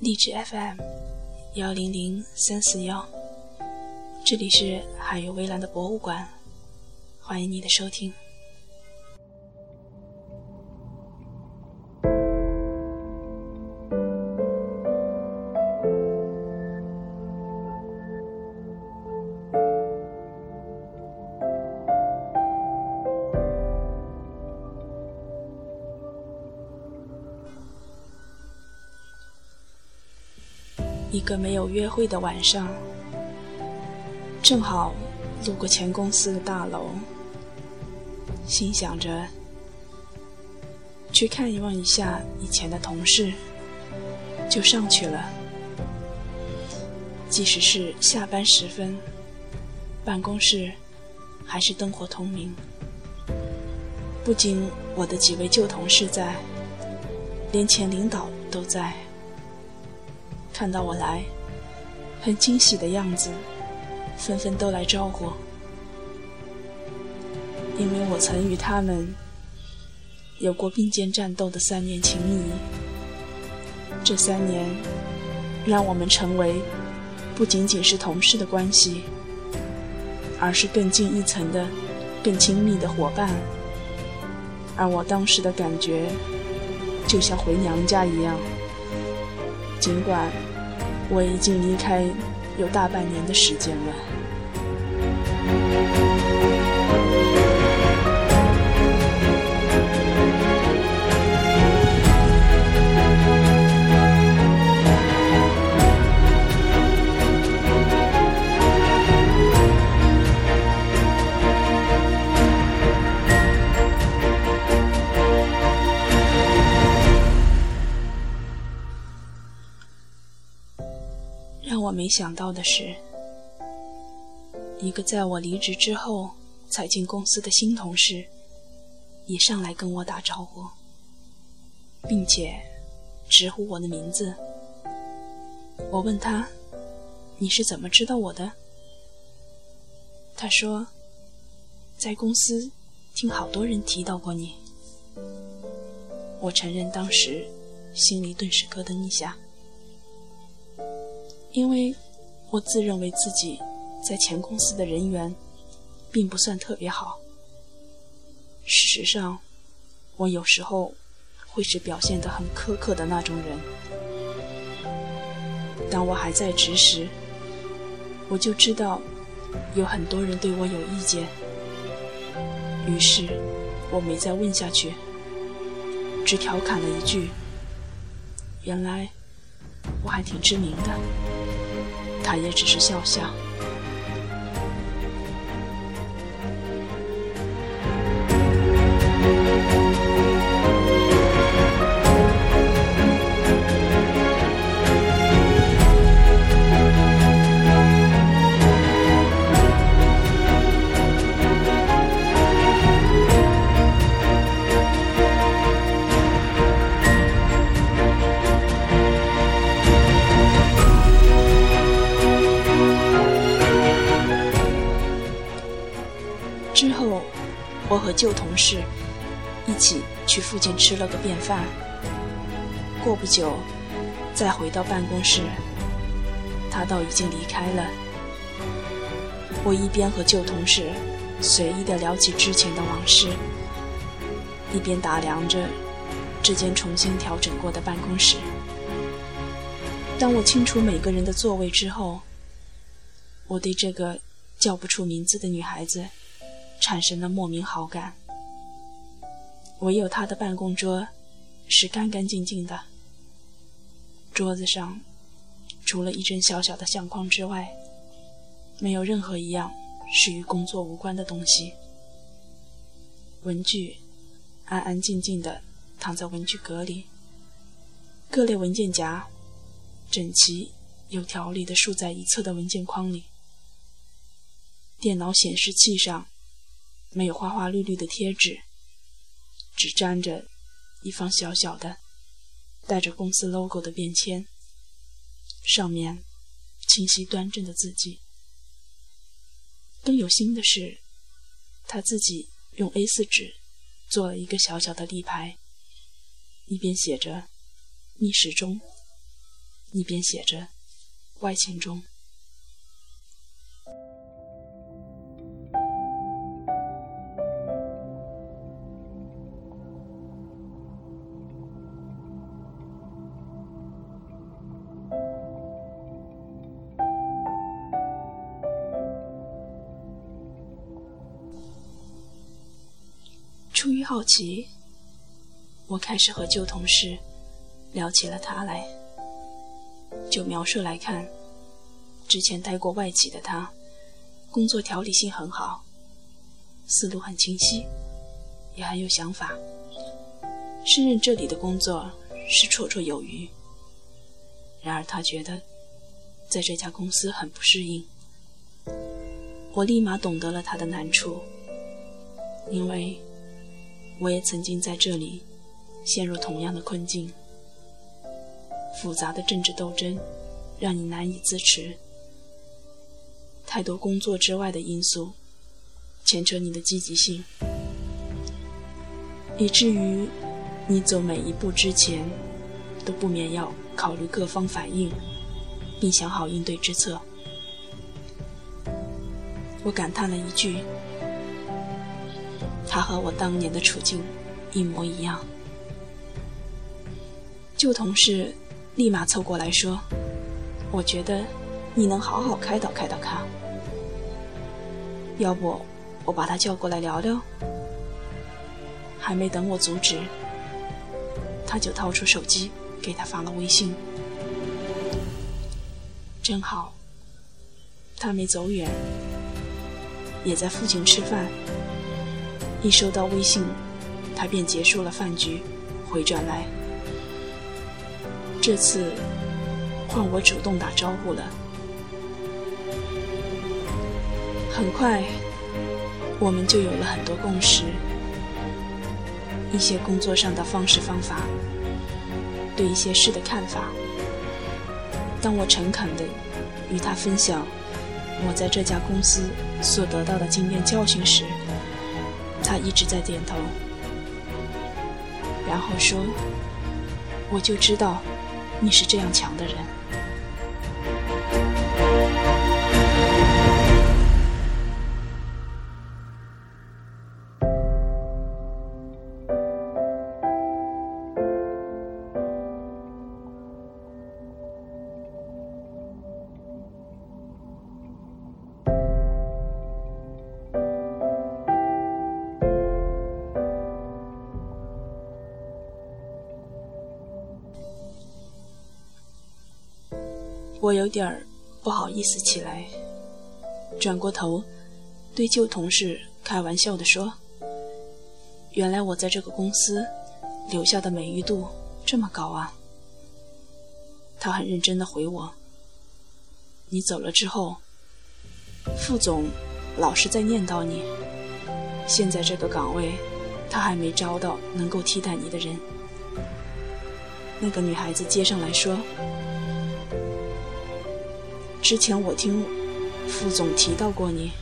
荔枝 FM 幺零零三四幺，这里是海与微蓝的博物馆，欢迎你的收听。个没有约会的晚上，正好路过前公司的大楼，心想着去看望一下以前的同事，就上去了。即使是下班时分，办公室还是灯火通明。不仅我的几位旧同事在，连前领导都在。看到我来，很惊喜的样子，纷纷都来招呼。因为我曾与他们有过并肩战斗的三年情谊，这三年让我们成为不仅仅是同事的关系，而是更近一层的、更亲密的伙伴。而我当时的感觉，就像回娘家一样，尽管。我已经离开有大半年的时间了。没想到的是，一个在我离职之后才进公司的新同事，也上来跟我打招呼，并且直呼我的名字。我问他：“你是怎么知道我的？”他说：“在公司听好多人提到过你。”我承认当时心里顿时咯噔一下。因为我自认为自己在前公司的人缘并不算特别好。事实上，我有时候会是表现得很苛刻的那种人。当我还在职时，我就知道有很多人对我有意见，于是我没再问下去，只调侃了一句：“原来我还挺知名的。”他也只是笑笑。旧同事一起去附近吃了个便饭。过不久，再回到办公室，他倒已经离开了。我一边和旧同事随意的聊起之前的往事，一边打量着这间重新调整过的办公室。当我清楚每个人的座位之后，我对这个叫不出名字的女孩子。产生了莫名好感。唯有他的办公桌是干干净净的，桌子上除了一针小小的相框之外，没有任何一样是与工作无关的东西。文具安安静静地躺在文具格里，各类文件夹整齐有条理地竖在一侧的文件框里，电脑显示器上。没有花花绿绿的贴纸，只粘着一方小小的、带着公司 logo 的便签，上面清晰端正的字迹。更有心的是，他自己用 A4 纸做了一个小小的立牌，一边写着“逆时钟”，一边写着“外勤中”。起，我开始和旧同事聊起了他来。就描述来看，之前待过外企的他，工作条理性很好，思路很清晰，也很有想法。胜任这里的工作是绰绰有余。然而他觉得，在这家公司很不适应。我立马懂得了他的难处，因为。我也曾经在这里陷入同样的困境。复杂的政治斗争让你难以自持，太多工作之外的因素牵扯你的积极性，以至于你走每一步之前都不免要考虑各方反应，并想好应对之策。我感叹了一句。他和我当年的处境一模一样。旧同事立马凑过来说：“我觉得你能好好开导开导他，要不我把他叫过来聊聊。”还没等我阻止，他就掏出手机给他发了微信。正好，他没走远，也在附近吃饭。一收到微信，他便结束了饭局，回转来。这次换我主动打招呼了。很快，我们就有了很多共识，一些工作上的方式方法，对一些事的看法。当我诚恳地与他分享我在这家公司所得到的经验教训时，他一直在点头，然后说：“我就知道你是这样强的人。”我有点儿不好意思起来，转过头，对旧同事开玩笑地说：“原来我在这个公司留下的美誉度这么高啊！”他很认真地回我：“你走了之后，副总老是在念叨你，现在这个岗位他还没招到能够替代你的人。”那个女孩子接上来说。之前我听副总提到过你，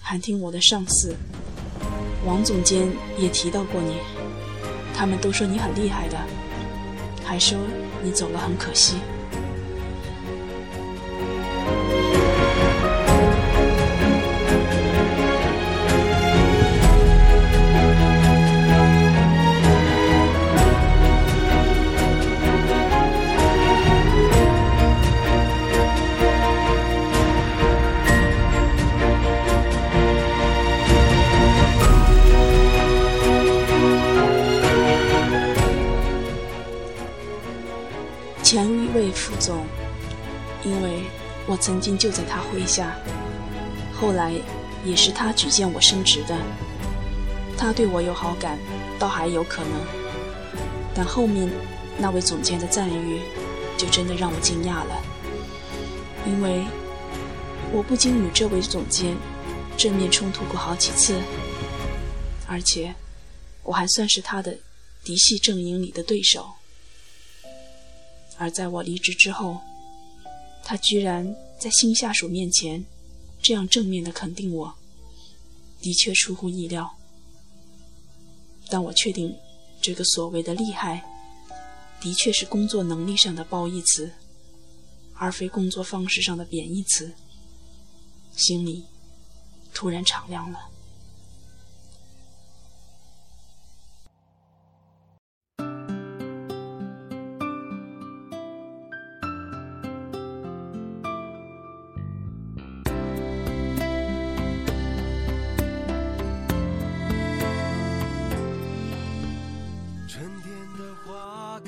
还听我的上司王总监也提到过你，他们都说你很厉害的，还说你走了很可惜。总，因为我曾经就在他麾下，后来也是他举荐我升职的。他对我有好感，倒还有可能。但后面那位总监的赞誉，就真的让我惊讶了。因为我不仅与这位总监正面冲突过好几次，而且我还算是他的嫡系阵营里的对手。而在我离职之后，他居然在新下属面前这样正面的肯定我，的确出乎意料。但我确定，这个所谓的厉害，的确是工作能力上的褒义词，而非工作方式上的贬义词，心里突然敞亮了。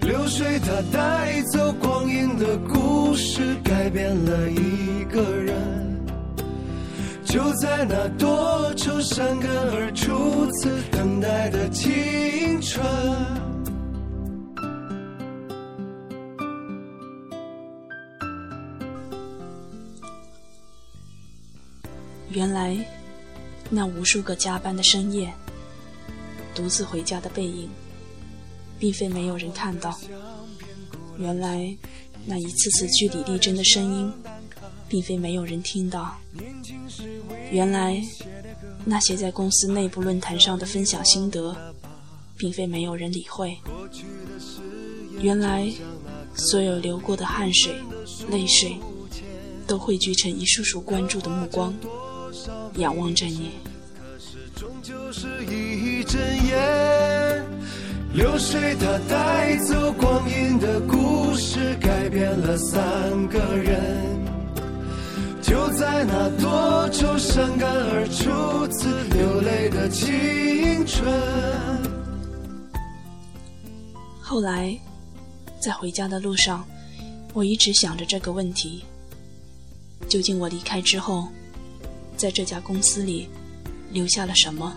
流水它带走光阴的故事，改变了一个人。就在那多愁善感而初次等待的青春。原来，那无数个加班的深夜，独自回家的背影。并非没有人看到，原来那一次次据理力争的声音，并非没有人听到。原来那些在公司内部论坛上的分享心得，并非没有人理会。原来所有流过的汗水、泪水，都汇聚成一束束关注的目光，仰望着你。流水它带走光阴的故事，改变了三个人。就在那多愁善感而初次流泪的青春。后来，在回家的路上，我一直想着这个问题：究竟我离开之后，在这家公司里留下了什么？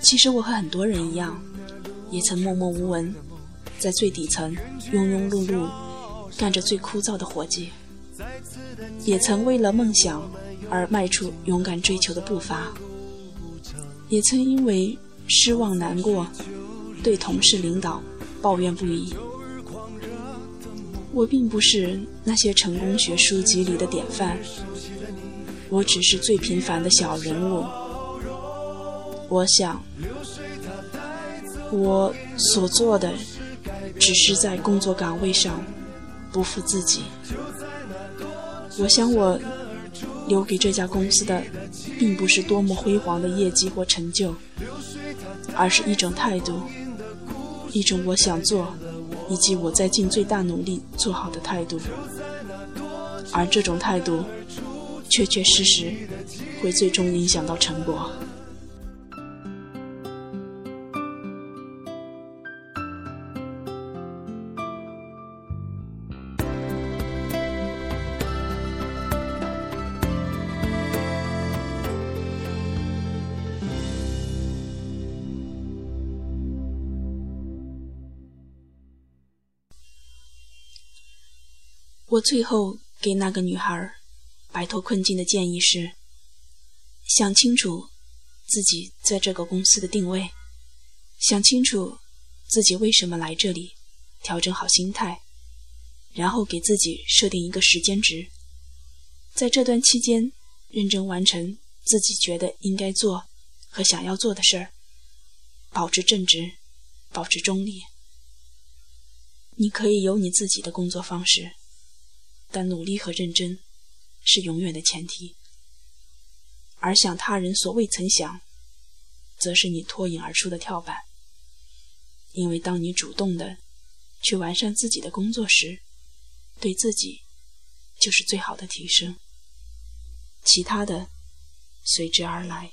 其实我和很多人一样。也曾默默无闻，在最底层庸庸碌碌干着最枯燥的活计；也曾为了梦想而迈出勇敢追求的步伐；也曾因为失望难过，对同事领导抱怨不已。我并不是那些成功学书籍里的典范，我只是最平凡的小人物。我想。我所做的，只是在工作岗位上不负自己。我想，我留给这家公司的，并不是多么辉煌的业绩或成就，而是一种态度，一种我想做，以及我在尽最大努力做好的态度。而这种态度，确确实实会最终影响到成果。我最后给那个女孩摆脱困境的建议是：想清楚自己在这个公司的定位，想清楚自己为什么来这里，调整好心态，然后给自己设定一个时间值，在这段期间认真完成自己觉得应该做和想要做的事儿，保持正直，保持中立。你可以有你自己的工作方式。但努力和认真是永远的前提，而想他人所未曾想，则是你脱颖而出的跳板。因为当你主动的去完善自己的工作时，对自己就是最好的提升，其他的随之而来。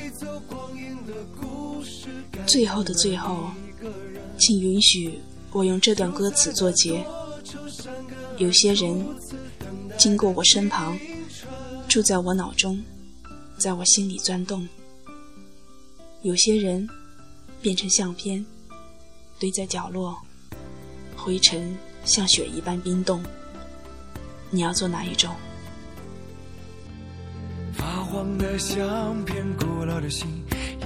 最后的最后，请允许我用这段歌词作结。有些人经过我身旁，住在我脑中。在我心里钻动，有些人变成相片，堆在角落，灰尘像雪一般冰冻。你要做哪一种？发黄的相片，古老的信，